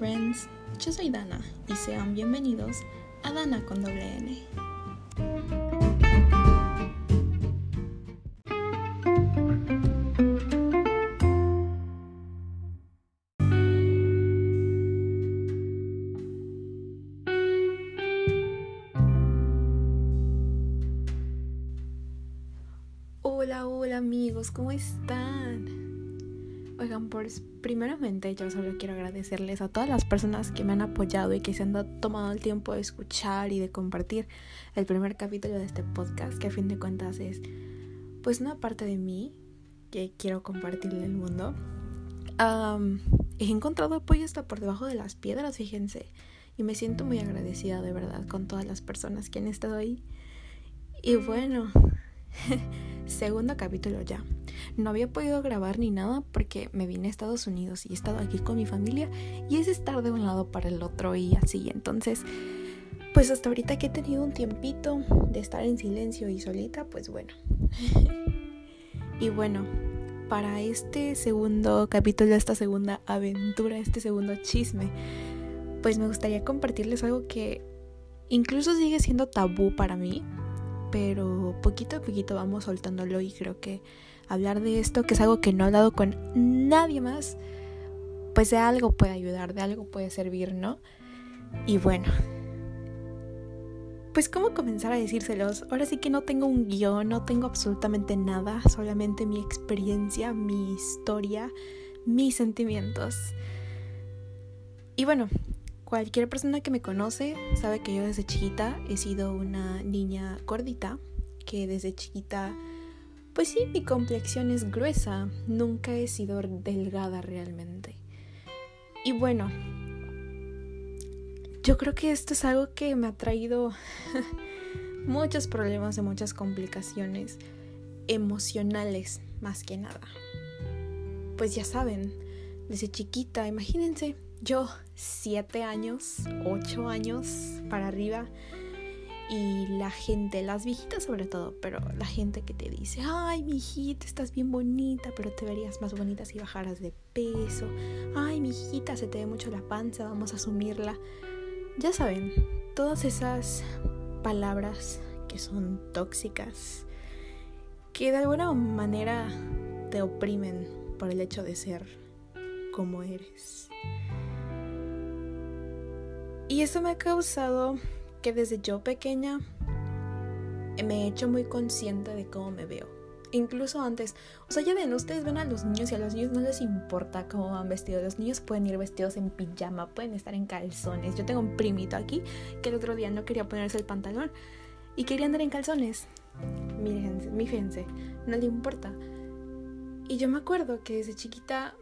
friends, yo soy Dana y sean bienvenidos a Dana con doble N. Hola, hola amigos, ¿cómo están? Oigan, pues primeramente yo solo quiero agradecerles a todas las personas que me han apoyado y que se han tomado el tiempo de escuchar y de compartir el primer capítulo de este podcast, que a fin de cuentas es pues una parte de mí que quiero compartirle al mundo. he encontrado apoyo hasta por debajo de las piedras, fíjense, y me siento muy agradecida de verdad con todas las personas que han estado ahí. Y bueno, segundo capítulo ya. No había podido grabar ni nada porque me vine a Estados Unidos y he estado aquí con mi familia y es estar de un lado para el otro y así. Entonces, pues hasta ahorita que he tenido un tiempito de estar en silencio y solita, pues bueno. y bueno, para este segundo capítulo, esta segunda aventura, este segundo chisme, pues me gustaría compartirles algo que incluso sigue siendo tabú para mí, pero poquito a poquito vamos soltándolo y creo que hablar de esto, que es algo que no he hablado con nadie más, pues de algo puede ayudar, de algo puede servir, ¿no? Y bueno, pues cómo comenzar a decírselos. Ahora sí que no tengo un guion, no tengo absolutamente nada, solamente mi experiencia, mi historia, mis sentimientos. Y bueno, cualquier persona que me conoce sabe que yo desde chiquita he sido una niña gordita, que desde chiquita pues sí, mi complexión es gruesa, nunca he sido delgada realmente. Y bueno, yo creo que esto es algo que me ha traído muchos problemas y muchas complicaciones emocionales más que nada. Pues ya saben, desde chiquita, imagínense, yo siete años, ocho años para arriba, y la gente, las viejitas sobre todo, pero la gente que te dice, ay, mi hijita, estás bien bonita, pero te verías más bonita si bajaras de peso. Ay, mi hijita, se te ve mucho la panza, vamos a asumirla. Ya saben, todas esas palabras que son tóxicas, que de alguna manera te oprimen por el hecho de ser como eres. Y eso me ha causado que desde yo pequeña me he hecho muy consciente de cómo me veo. Incluso antes, o sea, ya ven, ustedes ven a los niños y a los niños no les importa cómo van vestidos. Los niños pueden ir vestidos en pijama, pueden estar en calzones. Yo tengo un primito aquí que el otro día no quería ponerse el pantalón y quería andar en calzones. Mírense, fíjense, no le importa. Y yo me acuerdo que desde chiquita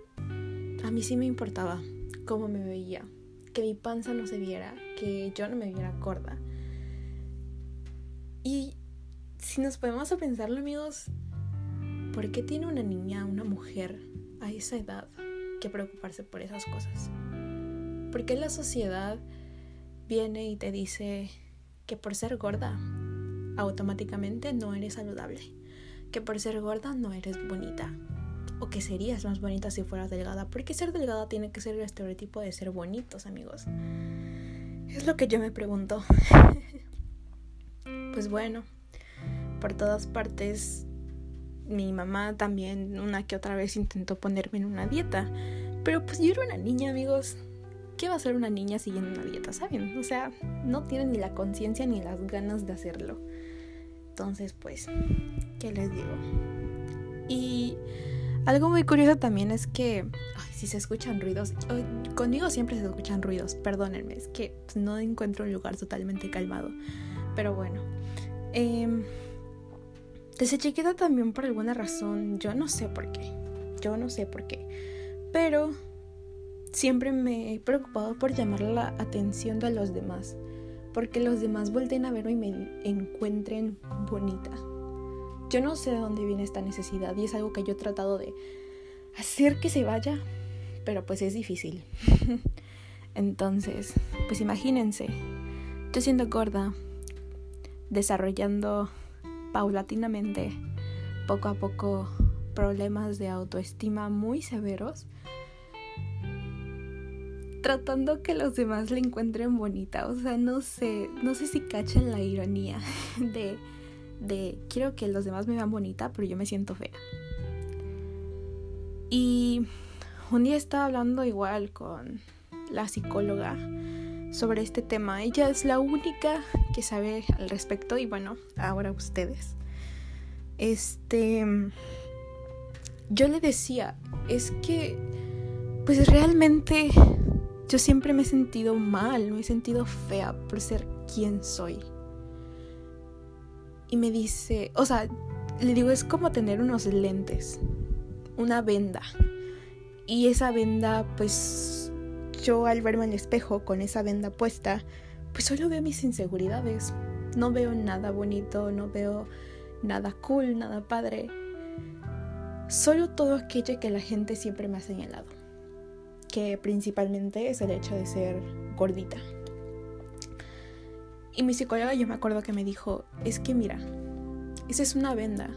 a mí sí me importaba cómo me veía que mi panza no se viera, que yo no me viera gorda. Y si nos podemos a pensarlo, amigos, ¿por qué tiene una niña, una mujer a esa edad que preocuparse por esas cosas? ¿Por qué la sociedad viene y te dice que por ser gorda automáticamente no eres saludable? Que por ser gorda no eres bonita, o que serías más bonita si fueras delgada. Porque ser delgada tiene que ser el estereotipo de ser bonitos, amigos. Es lo que yo me pregunto. pues bueno, por todas partes, mi mamá también una que otra vez intentó ponerme en una dieta. Pero pues yo era una niña, amigos. ¿Qué va a ser una niña siguiendo una dieta? ¿Saben? O sea, no tienen ni la conciencia ni las ganas de hacerlo. Entonces, pues, ¿qué les digo? Y algo muy curioso también es que, si se escuchan ruidos, conmigo siempre se escuchan ruidos, perdónenme, es que no encuentro un lugar totalmente calmado. Pero bueno, em, desde chiquita también por alguna razón, yo no sé por qué, yo no sé por qué, pero siempre me he preocupado por llamar la atención de los demás, porque los demás vuelten a verme y me encuentren bonita. Yo no sé de dónde viene esta necesidad y es algo que yo he tratado de hacer que se vaya, pero pues es difícil. Entonces, pues imagínense, yo siendo gorda, desarrollando paulatinamente, poco a poco, problemas de autoestima muy severos. tratando que los demás la encuentren bonita. O sea, no sé, no sé si cachan la ironía de, de quiero que los demás me vean bonita, pero yo me siento fea. Y un día estaba hablando igual con la psicóloga sobre este tema. Ella es la única que sabe al respecto y bueno, ahora ustedes. Este, yo le decía, es que, pues realmente yo siempre me he sentido mal, me he sentido fea por ser quien soy. Y me dice, o sea, le digo, es como tener unos lentes, una venda. Y esa venda, pues yo al verme el espejo con esa venda puesta, pues solo veo mis inseguridades. No veo nada bonito, no veo nada cool, nada padre. Solo todo aquello que la gente siempre me ha señalado. Que principalmente es el hecho de ser gordita. Y mi psicóloga yo me acuerdo que me dijo, es que mira, esa es una venda.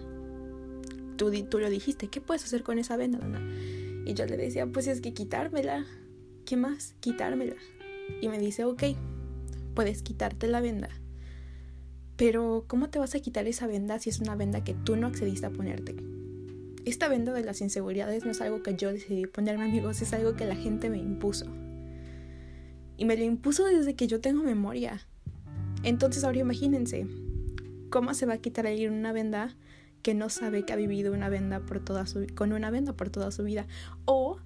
Tú, tú lo dijiste, ¿qué puedes hacer con esa venda, Dana? Y yo le decía, pues es que quitármela. ¿Qué más? Quitármela. Y me dice, ok, puedes quitarte la venda. Pero ¿cómo te vas a quitar esa venda si es una venda que tú no accediste a ponerte? Esta venda de las inseguridades no es algo que yo decidí ponerme amigos, es algo que la gente me impuso. Y me lo impuso desde que yo tengo memoria. Entonces ahora imagínense, ¿cómo se va a quitar alguien una venda que no sabe que ha vivido una venda por toda su, con una venda por toda su vida? O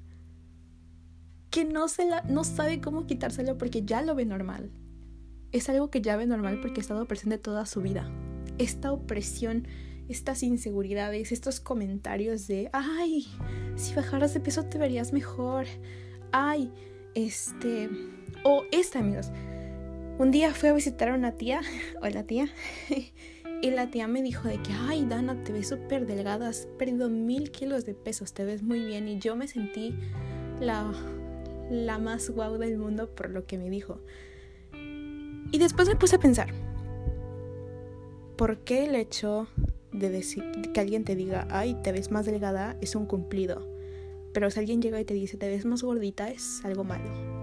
que no, se la, no sabe cómo quitárselo porque ya lo ve normal es algo que ya ve normal porque ha estado presente toda su vida. Esta opresión, estas inseguridades, estos comentarios de, ay, si bajaras de peso te verías mejor. Ay, este... O esta, amigos. Un día fui a visitar a una tía, o la tía, y la tía me dijo de que, ay, Dana, te ves súper delgada, has perdido mil kilos de pesos, te ves muy bien. Y yo me sentí la, la más guau del mundo por lo que me dijo. Y después me puse a pensar, ¿por qué el hecho de decir que alguien te diga, ay, te ves más delgada, es un cumplido? Pero si alguien llega y te dice, te ves más gordita, es algo malo.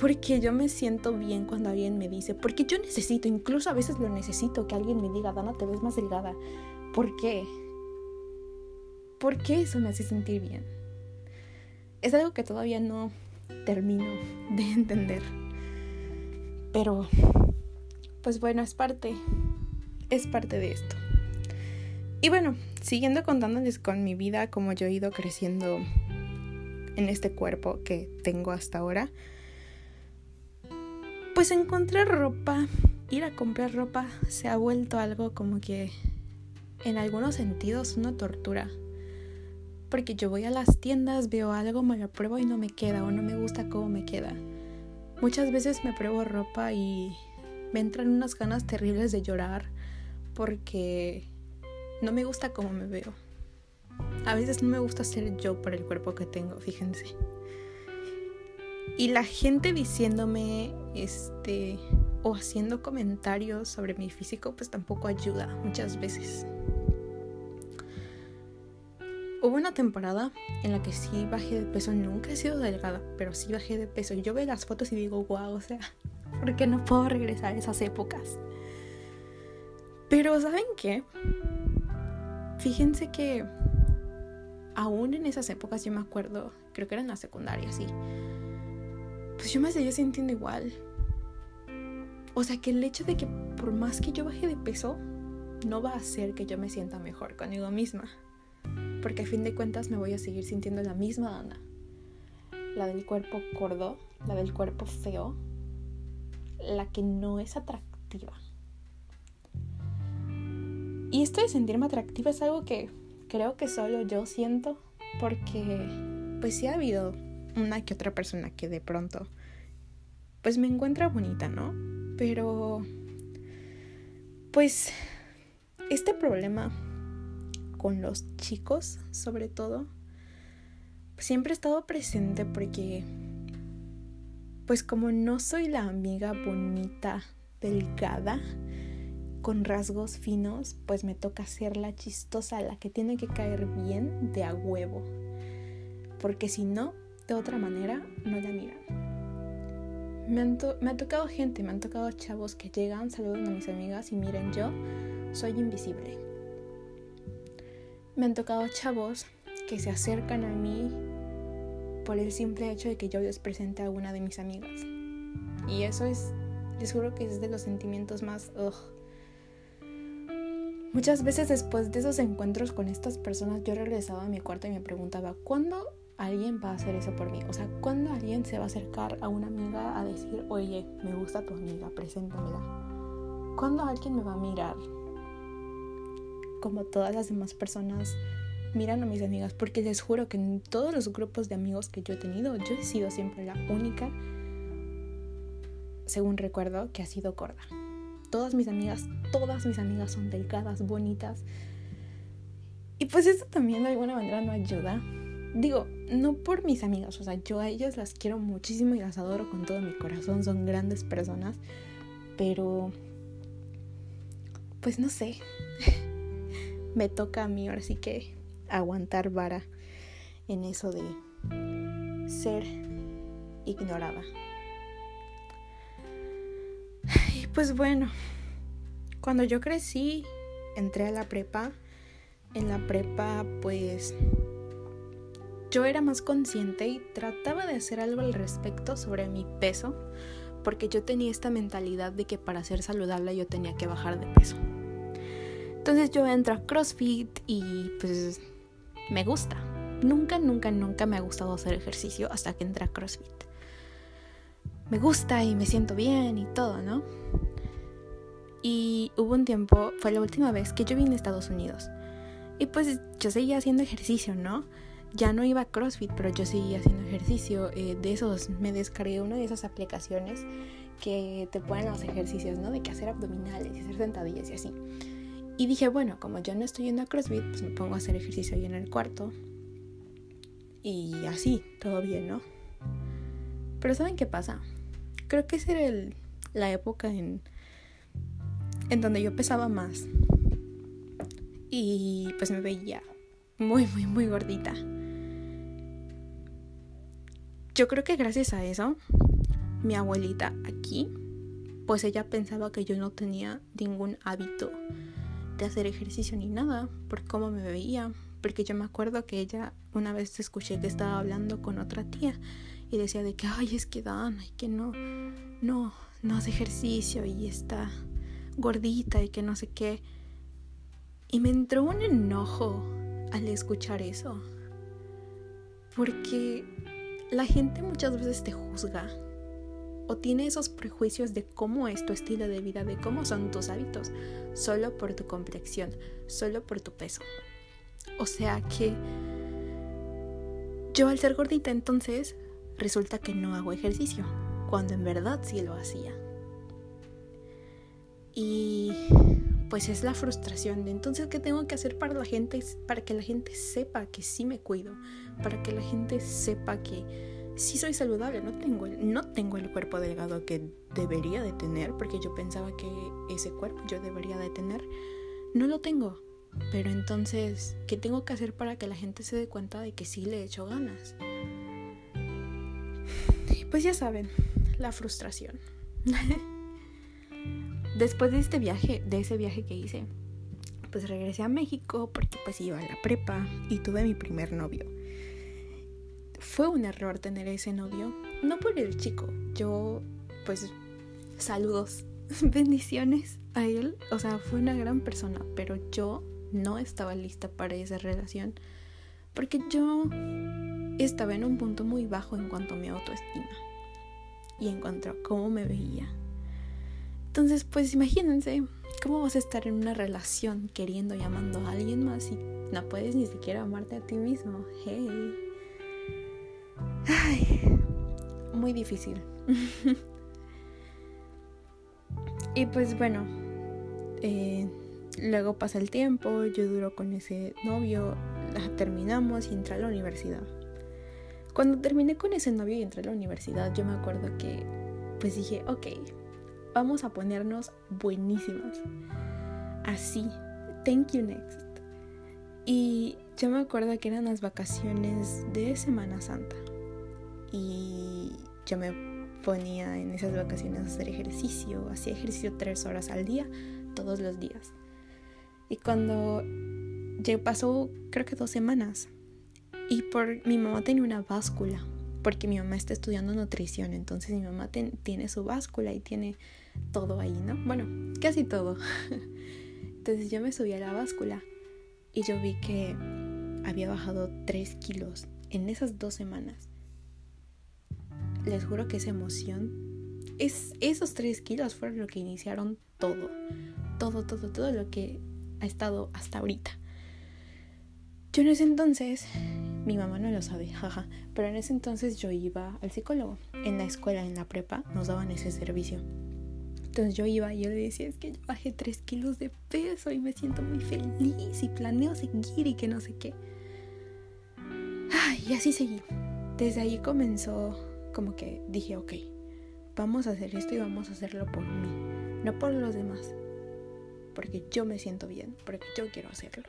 Porque yo me siento bien cuando alguien me dice, porque yo necesito, incluso a veces lo necesito, que alguien me diga, Dana, te ves más delgada. ¿Por qué? ¿Por qué eso me hace sentir bien? Es algo que todavía no termino de entender. Pero, pues bueno, es parte, es parte de esto. Y bueno, siguiendo contándoles con mi vida, como yo he ido creciendo en este cuerpo que tengo hasta ahora, pues encontrar ropa, ir a comprar ropa, se ha vuelto algo como que en algunos sentidos una tortura. Porque yo voy a las tiendas, veo algo, me lo pruebo y no me queda o no me gusta cómo me queda. Muchas veces me pruebo ropa y me entran unas ganas terribles de llorar porque no me gusta cómo me veo. A veces no me gusta ser yo por el cuerpo que tengo, fíjense. Y la gente diciéndome, este, o haciendo comentarios sobre mi físico, pues tampoco ayuda muchas veces. Hubo una temporada en la que sí bajé de peso, nunca he sido delgada, pero sí bajé de peso. Yo veo las fotos y digo, wow, o sea, ¿por qué no puedo regresar a esas épocas? Pero ¿saben qué? Fíjense que aún en esas épocas yo me acuerdo, creo que era en la secundaria, sí. Pues yo me seguía sintiendo igual. O sea que el hecho de que por más que yo baje de peso, no va a hacer que yo me sienta mejor conmigo misma porque a fin de cuentas me voy a seguir sintiendo la misma Dana. La del cuerpo gordo, la del cuerpo feo, la que no es atractiva. Y esto de sentirme atractiva es algo que creo que solo yo siento porque pues sí ha habido una que otra persona que de pronto pues me encuentra bonita, ¿no? Pero pues este problema con los chicos, sobre todo, siempre he estado presente porque, pues como no soy la amiga bonita, delgada, con rasgos finos, pues me toca ser la chistosa, la que tiene que caer bien de a huevo. Porque si no, de otra manera, no la miran. Me, me ha tocado gente, me han tocado chavos que llegan, saludan a mis amigas y miren, yo soy invisible. Me han tocado chavos que se acercan a mí por el simple hecho de que yo les presente a una de mis amigas. Y eso es, les juro que es de los sentimientos más... Muchas veces después de esos encuentros con estas personas yo regresaba a mi cuarto y me preguntaba, ¿cuándo alguien va a hacer eso por mí? O sea, ¿cuándo alguien se va a acercar a una amiga a decir, oye, me gusta tu amiga, preséntamela? ¿Cuándo alguien me va a mirar? Como todas las demás personas miran a mis amigas, porque les juro que en todos los grupos de amigos que yo he tenido, yo he sido siempre la única, según recuerdo, que ha sido gorda todas mis amigas, todas mis amigas son delgadas, bonitas. Y pues eso también de alguna manera no ayuda. Digo, no por mis amigas, o sea, yo a ellas las quiero muchísimo y las adoro con todo mi corazón, son grandes personas, pero pues no sé. Me toca a mí ahora sí que aguantar vara en eso de ser ignorada. Pues bueno, cuando yo crecí, entré a la prepa. En la prepa, pues yo era más consciente y trataba de hacer algo al respecto sobre mi peso, porque yo tenía esta mentalidad de que para ser saludable yo tenía que bajar de peso. Entonces yo entro a CrossFit y pues me gusta. Nunca, nunca, nunca me ha gustado hacer ejercicio hasta que entré a CrossFit me gusta y me siento bien y todo, ¿no? Y hubo un tiempo, fue la última vez que yo vine a Estados Unidos. Y pues yo seguía haciendo ejercicio, ¿no? Ya no iba a CrossFit, pero yo seguía haciendo ejercicio. Eh, de esos, me descargué una de esas aplicaciones que te ponen los ejercicios, ¿no? De que hacer abdominales y hacer sentadillas y así. Y dije, bueno, como yo no estoy yendo a CrossFit, pues me pongo a hacer ejercicio ahí en el cuarto. Y así, todo bien, ¿no? Pero ¿saben qué pasa? Creo que esa era la época en, en donde yo pesaba más. Y pues me veía muy, muy, muy gordita. Yo creo que gracias a eso, mi abuelita aquí, pues ella pensaba que yo no tenía ningún hábito de hacer ejercicio ni nada, por cómo me veía. Porque yo me acuerdo que ella una vez escuché que estaba hablando con otra tía y decía de que, ay, es que Dana, y que no, no, no hace ejercicio y está gordita y que no sé qué. Y me entró un enojo al escuchar eso. Porque la gente muchas veces te juzga o tiene esos prejuicios de cómo es tu estilo de vida, de cómo son tus hábitos, solo por tu complexión, solo por tu peso. O sea que yo al ser gordita entonces resulta que no hago ejercicio, cuando en verdad sí lo hacía. Y pues es la frustración de entonces qué tengo que hacer para la gente para que la gente sepa que sí me cuido, para que la gente sepa que sí soy saludable, no tengo el, no tengo el cuerpo delgado que debería de tener, porque yo pensaba que ese cuerpo yo debería de tener. No lo tengo. Pero entonces, ¿qué tengo que hacer para que la gente se dé cuenta de que sí le he hecho ganas? pues ya saben, la frustración. Después de este viaje, de ese viaje que hice, pues regresé a México porque pues iba a la prepa y tuve mi primer novio. Fue un error tener ese novio, no por el chico, yo pues saludos, bendiciones a él, o sea, fue una gran persona, pero yo no estaba lista para esa relación porque yo estaba en un punto muy bajo en cuanto a mi autoestima y en cuanto a cómo me veía. Entonces, pues imagínense cómo vas a estar en una relación queriendo y amando a alguien más y no puedes ni siquiera amarte a ti mismo. Hey. Ay, muy difícil. y pues bueno, eh, luego pasa el tiempo, yo duro con ese novio, terminamos y entré a la universidad. Cuando terminé con ese novio y entré a la universidad, yo me acuerdo que pues dije, ok, vamos a ponernos buenísimas. Así, thank you next. Y yo me acuerdo que eran las vacaciones de Semana Santa. y yo me ponía en esas vacaciones a hacer ejercicio, hacía ejercicio tres horas al día, todos los días. Y cuando pasó creo que dos semanas y por mi mamá tenía una báscula porque mi mamá está estudiando nutrición, entonces mi mamá tiene su báscula y tiene todo ahí, ¿no? Bueno, casi todo. entonces yo me subí a la báscula y yo vi que había bajado 3 kilos en esas dos semanas. Les juro que esa emoción, es, esos 3 kilos fueron lo que iniciaron todo, todo, todo, todo lo que ha estado hasta ahorita. Yo en ese entonces mi mamá no lo sabe, jaja. Pero en ese entonces yo iba al psicólogo. En la escuela, en la prepa, nos daban ese servicio. Entonces yo iba y yo le decía, es que yo bajé 3 kilos de peso y me siento muy feliz y planeo seguir y que no sé qué. Y así seguí. Desde ahí comenzó como que dije, ok, vamos a hacer esto y vamos a hacerlo por mí, no por los demás. Porque yo me siento bien, porque yo quiero hacerlo.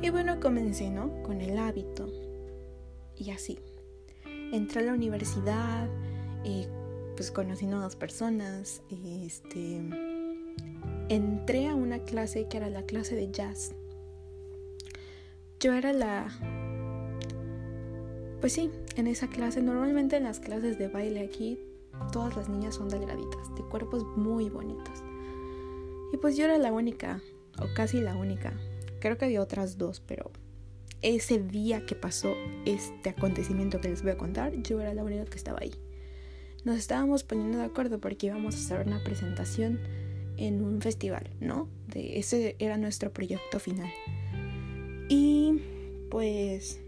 Y bueno, comencé, ¿no? Con el hábito. Y así. Entré a la universidad, y pues conocí nuevas personas. Este, entré a una clase que era la clase de jazz. Yo era la... Pues sí, en esa clase, normalmente en las clases de baile aquí, todas las niñas son delgaditas, de cuerpos muy bonitos. Y pues yo era la única, o casi la única, Creo que había otras dos, pero ese día que pasó este acontecimiento que les voy a contar, yo era la única que estaba ahí. Nos estábamos poniendo de acuerdo porque íbamos a hacer una presentación en un festival, ¿no? Ese era nuestro proyecto final. Y pues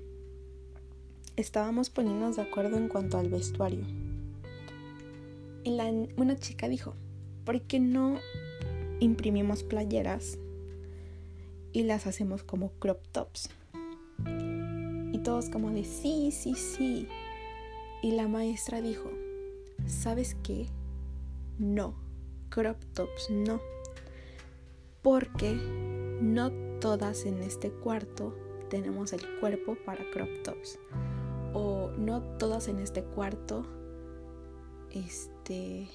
estábamos poniéndonos de acuerdo en cuanto al vestuario. Y una chica dijo, ¿por qué no imprimimos playeras y las hacemos como crop tops. Y todos como de sí, sí, sí. Y la maestra dijo, ¿sabes qué? No, crop tops no. Porque no todas en este cuarto tenemos el cuerpo para crop tops. O no todas en este cuarto este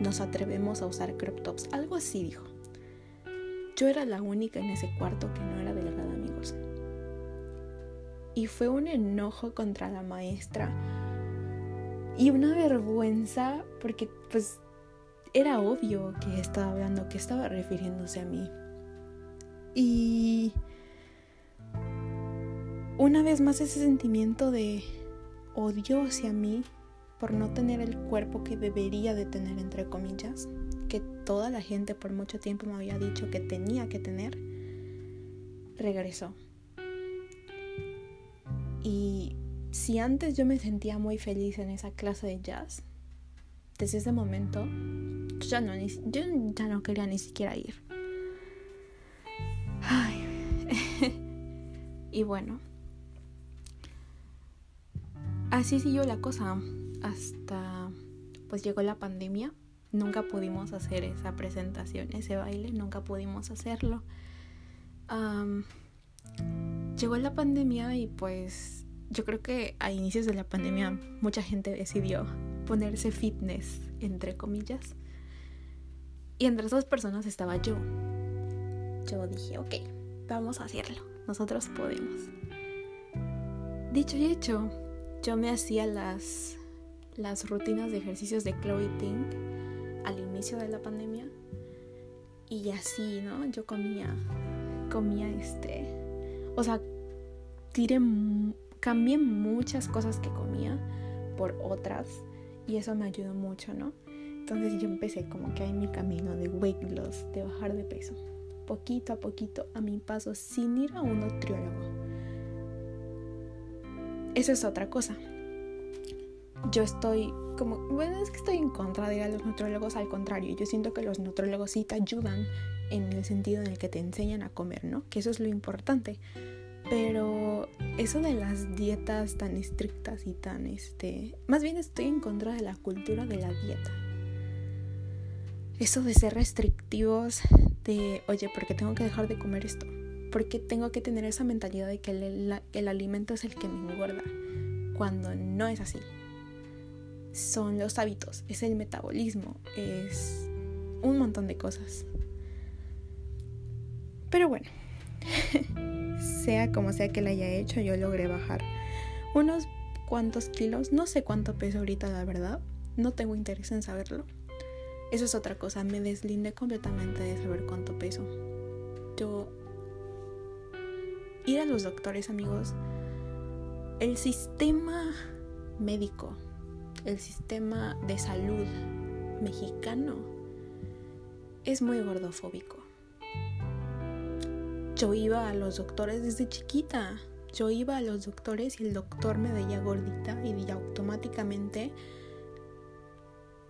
nos atrevemos a usar crop tops. Algo así dijo. Yo era la única en ese cuarto que no era delgada, amigos. Y fue un enojo contra la maestra y una vergüenza porque pues era obvio que estaba hablando, que estaba refiriéndose a mí. Y una vez más ese sentimiento de odio hacia mí por no tener el cuerpo que debería de tener, entre comillas, que toda la gente por mucho tiempo me había dicho que tenía que tener, regresó. Si antes yo me sentía muy feliz en esa clase de jazz, desde ese momento yo ya no, yo ya no quería ni siquiera ir. Y bueno, así siguió la cosa hasta pues llegó la pandemia nunca pudimos hacer esa presentación, ese baile, nunca pudimos hacerlo. llegó la pandemia y pues yo creo que a inicios de la pandemia mucha gente decidió ponerse fitness, entre comillas. Y entre esas personas estaba yo. Yo dije, ok, vamos a hacerlo, nosotros podemos. Dicho y hecho, yo me hacía las, las rutinas de ejercicios de Chloe Ting al inicio de la pandemia. Y así, ¿no? Yo comía, comía este, o sea, tiré, cambié muchas cosas que comía por otras y eso me ayudó mucho, ¿no? Entonces yo empecé como que en mi camino de weight loss, de bajar de peso, poquito a poquito, a mi paso, sin ir a un nutriólogo. Eso es otra cosa yo estoy como, bueno, es que estoy en contra de los nutrólogos, al contrario, yo siento que los nutrólogos sí te ayudan en el sentido en el que te enseñan a comer, ¿no? Que eso es lo importante. Pero eso de las dietas tan estrictas y tan, este, más bien estoy en contra de la cultura de la dieta. Eso de ser restrictivos, de, oye, ¿por qué tengo que dejar de comer esto? ¿Por qué tengo que tener esa mentalidad de que el, el alimento es el que me engorda? cuando no es así. Son los hábitos, es el metabolismo, es un montón de cosas. Pero bueno, sea como sea que la haya hecho, yo logré bajar unos cuantos kilos. No sé cuánto peso ahorita, la verdad. No tengo interés en saberlo. Eso es otra cosa. Me deslindé completamente de saber cuánto peso. Yo. Ir a los doctores, amigos. El sistema médico, el sistema de salud mexicano es muy gordofóbico. Yo iba a los doctores desde chiquita. Yo iba a los doctores y el doctor me veía gordita y automáticamente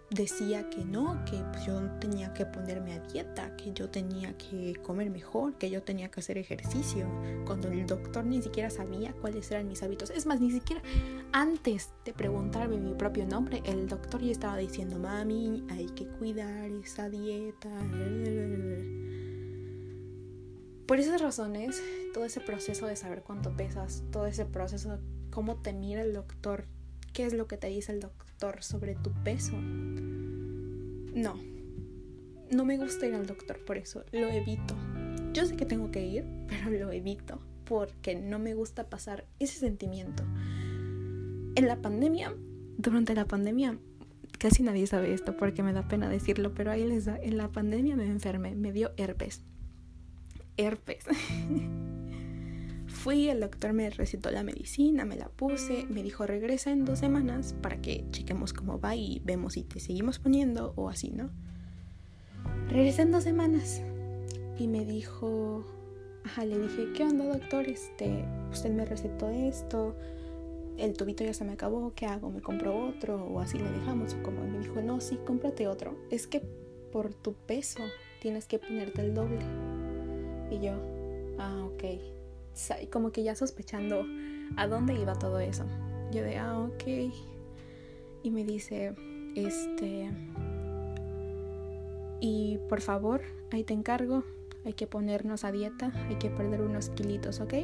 decía que no, que pues, yo tenía que ponerme a dieta, que yo tenía que comer mejor, que yo tenía que hacer ejercicio, cuando el doctor ni siquiera sabía cuáles eran mis hábitos. Es más, ni siquiera antes de preguntarme mi propio nombre, el doctor ya estaba diciendo, mami, hay que cuidar esa dieta. Por esas razones, todo ese proceso de saber cuánto pesas, todo ese proceso de cómo te mira el doctor, qué es lo que te dice el doctor sobre tu peso. No, no me gusta ir al doctor, por eso lo evito. Yo sé que tengo que ir, pero lo evito porque no me gusta pasar ese sentimiento. En la pandemia, durante la pandemia, casi nadie sabe esto porque me da pena decirlo, pero ahí les da, en la pandemia me enfermé, me dio herpes herpes. Fui, el doctor me recetó la medicina, me la puse, me dijo regresa en dos semanas para que chequemos cómo va y vemos si te seguimos poniendo o así, ¿no? Regresé en dos semanas y me dijo, ajá, le dije, ¿qué onda doctor? Este, usted me recetó esto, el tubito ya se me acabó, ¿qué hago? ¿Me compro otro? O así le dejamos. O como me dijo, no, sí, cómprate otro. Es que por tu peso tienes que ponerte el doble. Y yo, ah, ok. Como que ya sospechando a dónde iba todo eso. Yo de, ah, ok. Y me dice, este... Y por favor, ahí te encargo. Hay que ponernos a dieta, hay que perder unos kilitos, ¿ok?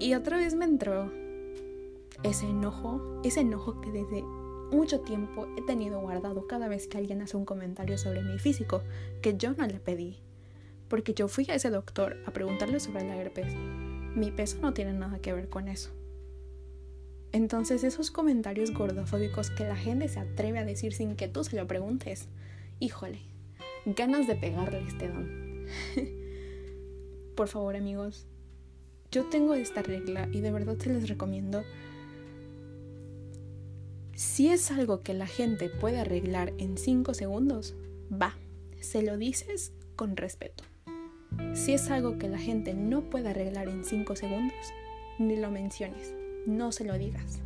Y otra vez me entró ese enojo, ese enojo que desde mucho tiempo he tenido guardado cada vez que alguien hace un comentario sobre mi físico, que yo no le pedí porque yo fui a ese doctor a preguntarle sobre la herpes. Mi peso no tiene nada que ver con eso. Entonces esos comentarios gordofóbicos que la gente se atreve a decir sin que tú se lo preguntes, híjole, ganas de pegarle este don. Por favor amigos, yo tengo esta regla y de verdad se les recomiendo. Si es algo que la gente puede arreglar en 5 segundos, va, se lo dices con respeto. Si es algo que la gente no puede arreglar en 5 segundos, ni lo menciones, no se lo digas.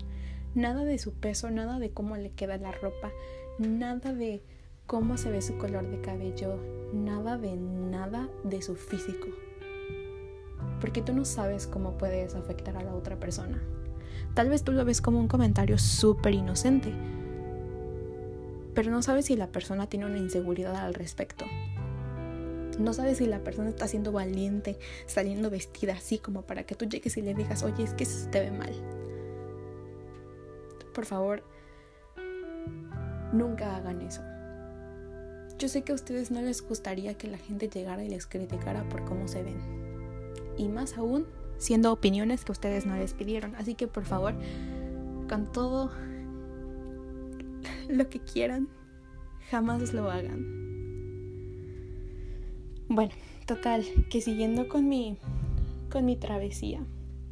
Nada de su peso, nada de cómo le queda la ropa, nada de cómo se ve su color de cabello, nada de nada de su físico. Porque tú no sabes cómo puedes afectar a la otra persona. Tal vez tú lo ves como un comentario súper inocente, pero no sabes si la persona tiene una inseguridad al respecto no sabes si la persona está siendo valiente, saliendo vestida así como para que tú llegues y le digas, oye, es que se te ve mal. Por favor, nunca hagan eso. Yo sé que a ustedes no les gustaría que la gente llegara y les criticara por cómo se ven. Y más aún, siendo opiniones que ustedes no les pidieron. Así que por favor, con todo lo que quieran, jamás lo hagan. Bueno, total, que siguiendo con mi con mi travesía,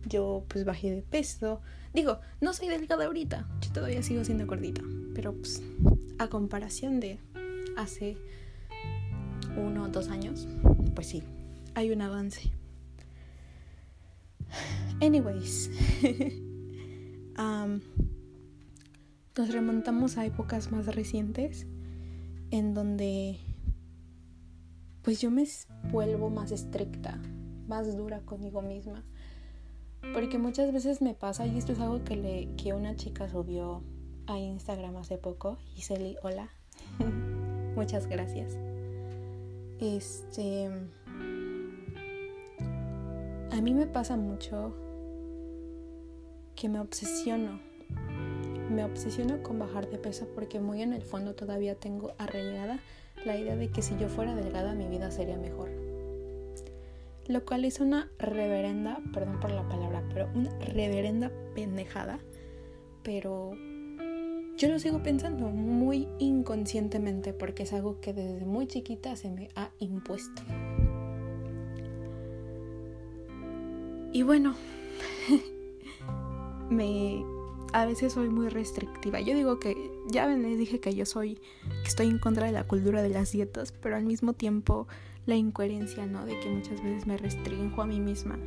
yo pues bajé de peso. Digo, no soy delgada ahorita, yo todavía sigo siendo gordita, pero pues a comparación de hace uno o dos años, pues sí, hay un avance. Anyways, nos remontamos a épocas más recientes en donde pues yo me vuelvo más estricta, más dura conmigo misma. Porque muchas veces me pasa, y esto es algo que, una chica subió a Instagram hace poco, Giseli, hola, muchas gracias. Este, a mí me pasa mucho que me obsesiono. Me obsesiono con bajar de peso porque muy en el fondo todavía tengo arraigada la idea de que si yo fuera delgada mi vida sería mejor. Lo cual es una reverenda, perdón por la palabra, pero una reverenda pendejada. Pero yo lo sigo pensando muy inconscientemente porque es algo que desde muy chiquita se me ha impuesto. Y bueno, me a veces soy muy restrictiva. Yo digo que ya les dije que yo soy que estoy en contra de la cultura de las dietas, pero al mismo tiempo la incoherencia, ¿no? De que muchas veces me restringo a mí misma.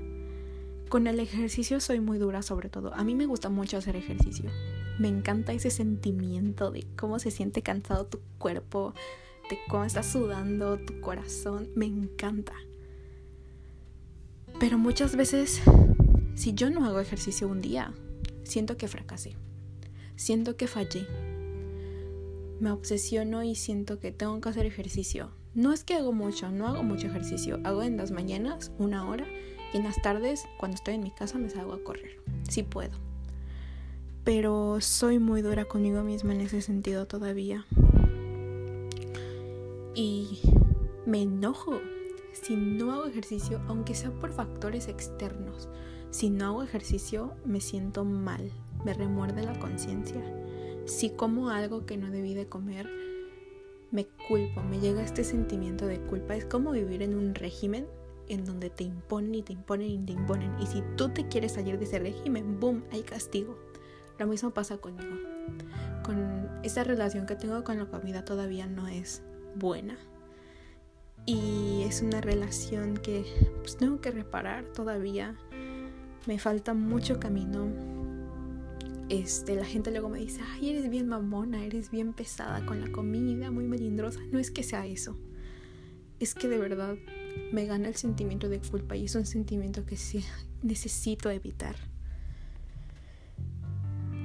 Con el ejercicio soy muy dura sobre todo. A mí me gusta mucho hacer ejercicio. Me encanta ese sentimiento de cómo se siente cansado tu cuerpo, de cómo estás sudando tu corazón. Me encanta. Pero muchas veces, si yo no hago ejercicio un día, siento que fracasé. Siento que fallé. Me obsesiono y siento que tengo que hacer ejercicio. No es que hago mucho, no hago mucho ejercicio. Hago en las mañanas una hora y en las tardes, cuando estoy en mi casa, me salgo a correr. Si puedo. Pero soy muy dura conmigo misma en ese sentido todavía. Y me enojo si no hago ejercicio, aunque sea por factores externos. Si no hago ejercicio, me siento mal, me remuerde la conciencia. Si como algo que no debí de comer, me culpo, me llega este sentimiento de culpa. Es como vivir en un régimen en donde te imponen y te imponen y te imponen. Y si tú te quieres salir de ese régimen, ¡boom! Hay castigo. Lo mismo pasa conmigo. Con esa relación que tengo con la comida todavía no es buena. Y es una relación que pues, tengo que reparar todavía. Me falta mucho camino. Este, la gente luego me dice, ay, eres bien mamona, eres bien pesada con la comida, muy melindrosa. No es que sea eso. Es que de verdad me gana el sentimiento de culpa y es un sentimiento que sí necesito evitar.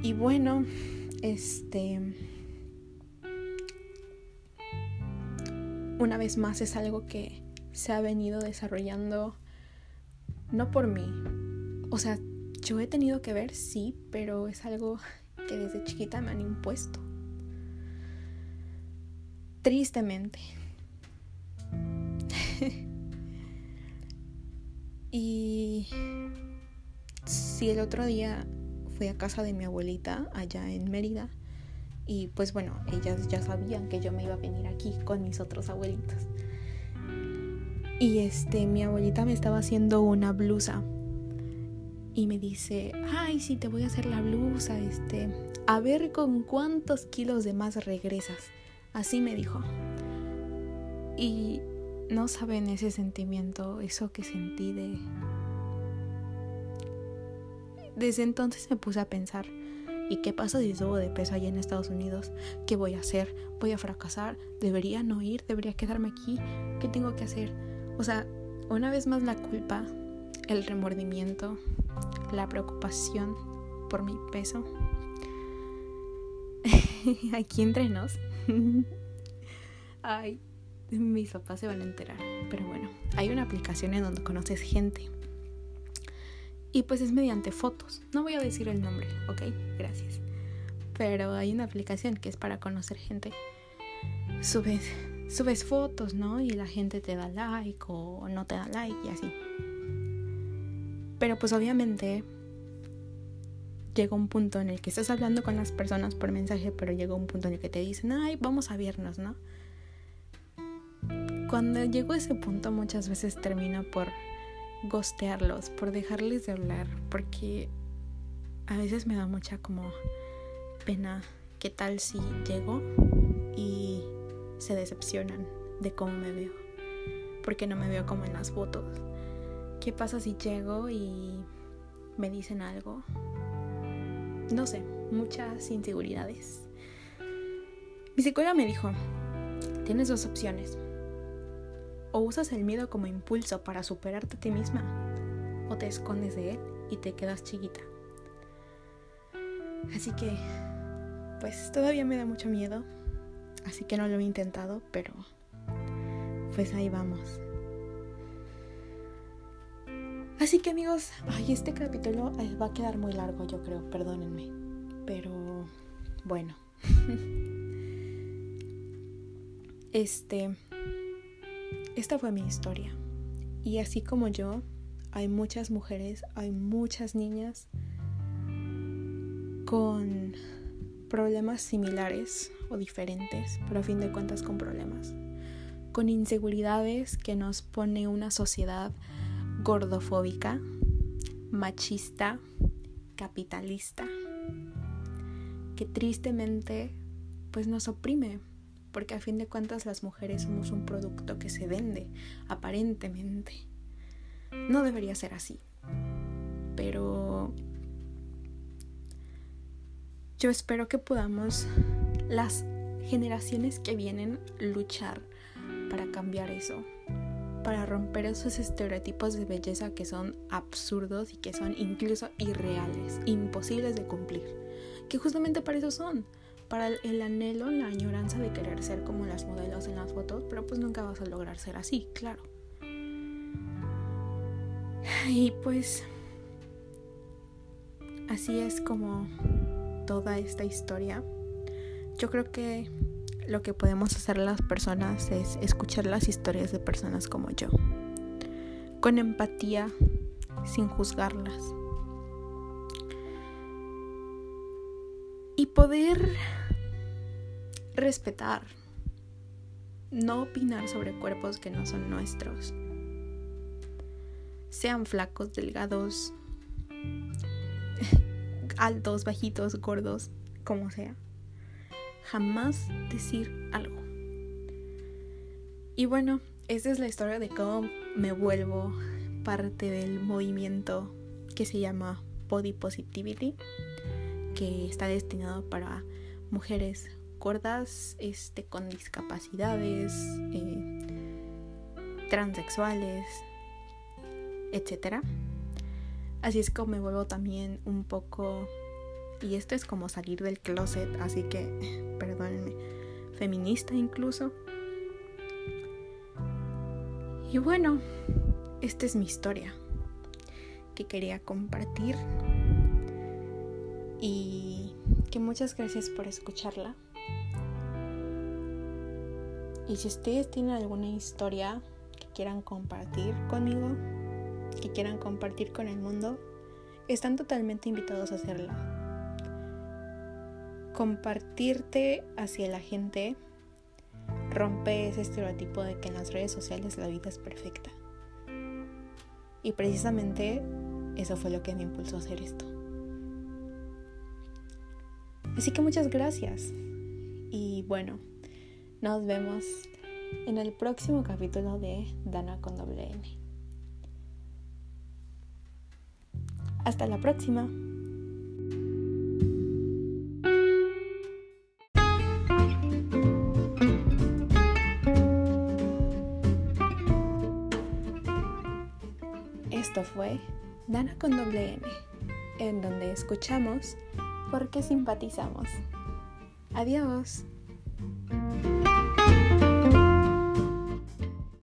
Y bueno, este... Una vez más es algo que se ha venido desarrollando no por mí. O sea, yo he tenido que ver, sí, pero es algo que desde chiquita me han impuesto. Tristemente. y si el otro día fui a casa de mi abuelita allá en Mérida y pues bueno, ellas ya sabían que yo me iba a venir aquí con mis otros abuelitos. Y este, mi abuelita me estaba haciendo una blusa y me dice, ay, sí, te voy a hacer la blusa, este, a ver con cuántos kilos de más regresas. Así me dijo. Y no saben ese sentimiento, eso que sentí de desde entonces me puse a pensar, ¿y qué pasa si subo de peso allá en Estados Unidos? ¿Qué voy a hacer? ¿Voy a fracasar? ¿Debería no ir? ¿Debería quedarme aquí? ¿Qué tengo que hacer? O sea, una vez más la culpa, el remordimiento, la preocupación por mi peso. aquí entre nos. Ay, mis papás se van a enterar. Pero bueno, hay una aplicación en donde conoces gente y pues es mediante fotos. No voy a decir el nombre, ¿ok? Gracias. Pero hay una aplicación que es para conocer gente. Subes, subes fotos, ¿no? Y la gente te da like o no te da like y así. Pero pues obviamente llega un punto en el que estás hablando con las personas por mensaje, pero llega un punto en el que te dicen, ay, vamos a vernos, ¿no? Cuando llego a ese punto muchas veces termino por gostearlos, por dejarles de hablar, porque a veces me da mucha como pena qué tal si llego y se decepcionan de cómo me veo, porque no me veo como en las fotos. ¿Qué pasa si llego y me dicen algo? No sé, muchas inseguridades. Mi psicóloga me dijo, tienes dos opciones o usas el miedo como impulso para superarte a ti misma, o te escondes de él y te quedas chiquita. Así que, pues todavía me da mucho miedo, así que no lo he intentado, pero pues ahí vamos. Así que amigos, ay, este capítulo eh, va a quedar muy largo, yo creo, perdónenme. Pero bueno. Este, esta fue mi historia. Y así como yo, hay muchas mujeres, hay muchas niñas con problemas similares o diferentes, pero a fin de cuentas con problemas. Con inseguridades que nos pone una sociedad gordofóbica, machista, capitalista, que tristemente pues nos oprime porque a fin de cuentas las mujeres somos un producto que se vende, aparentemente. No debería ser así, pero yo espero que podamos las generaciones que vienen luchar para cambiar eso, para romper esos estereotipos de belleza que son absurdos y que son incluso irreales, imposibles de cumplir, que justamente para eso son para el anhelo, la añoranza de querer ser como las modelos en las fotos, pero pues nunca vas a lograr ser así, claro. Y pues así es como toda esta historia. Yo creo que lo que podemos hacer las personas es escuchar las historias de personas como yo, con empatía, sin juzgarlas. Y poder respetar, no opinar sobre cuerpos que no son nuestros. Sean flacos, delgados, altos, bajitos, gordos, como sea. Jamás decir algo. Y bueno, esta es la historia de cómo me vuelvo parte del movimiento que se llama Body Positivity, que está destinado para mujeres gordas este, con discapacidades, eh, transexuales, etc. Así es como me vuelvo también un poco, y esto es como salir del closet, así que, perdónenme, feminista incluso. Y bueno, esta es mi historia que quería compartir y que muchas gracias por escucharla. Y si ustedes tienen alguna historia que quieran compartir conmigo, que quieran compartir con el mundo, están totalmente invitados a hacerla. Compartirte hacia la gente rompe ese estereotipo de que en las redes sociales la vida es perfecta. Y precisamente eso fue lo que me impulsó a hacer esto. Así que muchas gracias. Y bueno, nos vemos en el próximo capítulo de Dana con doble N. Hasta la próxima. Dana con doble N, en donde escuchamos porque simpatizamos. Adiós.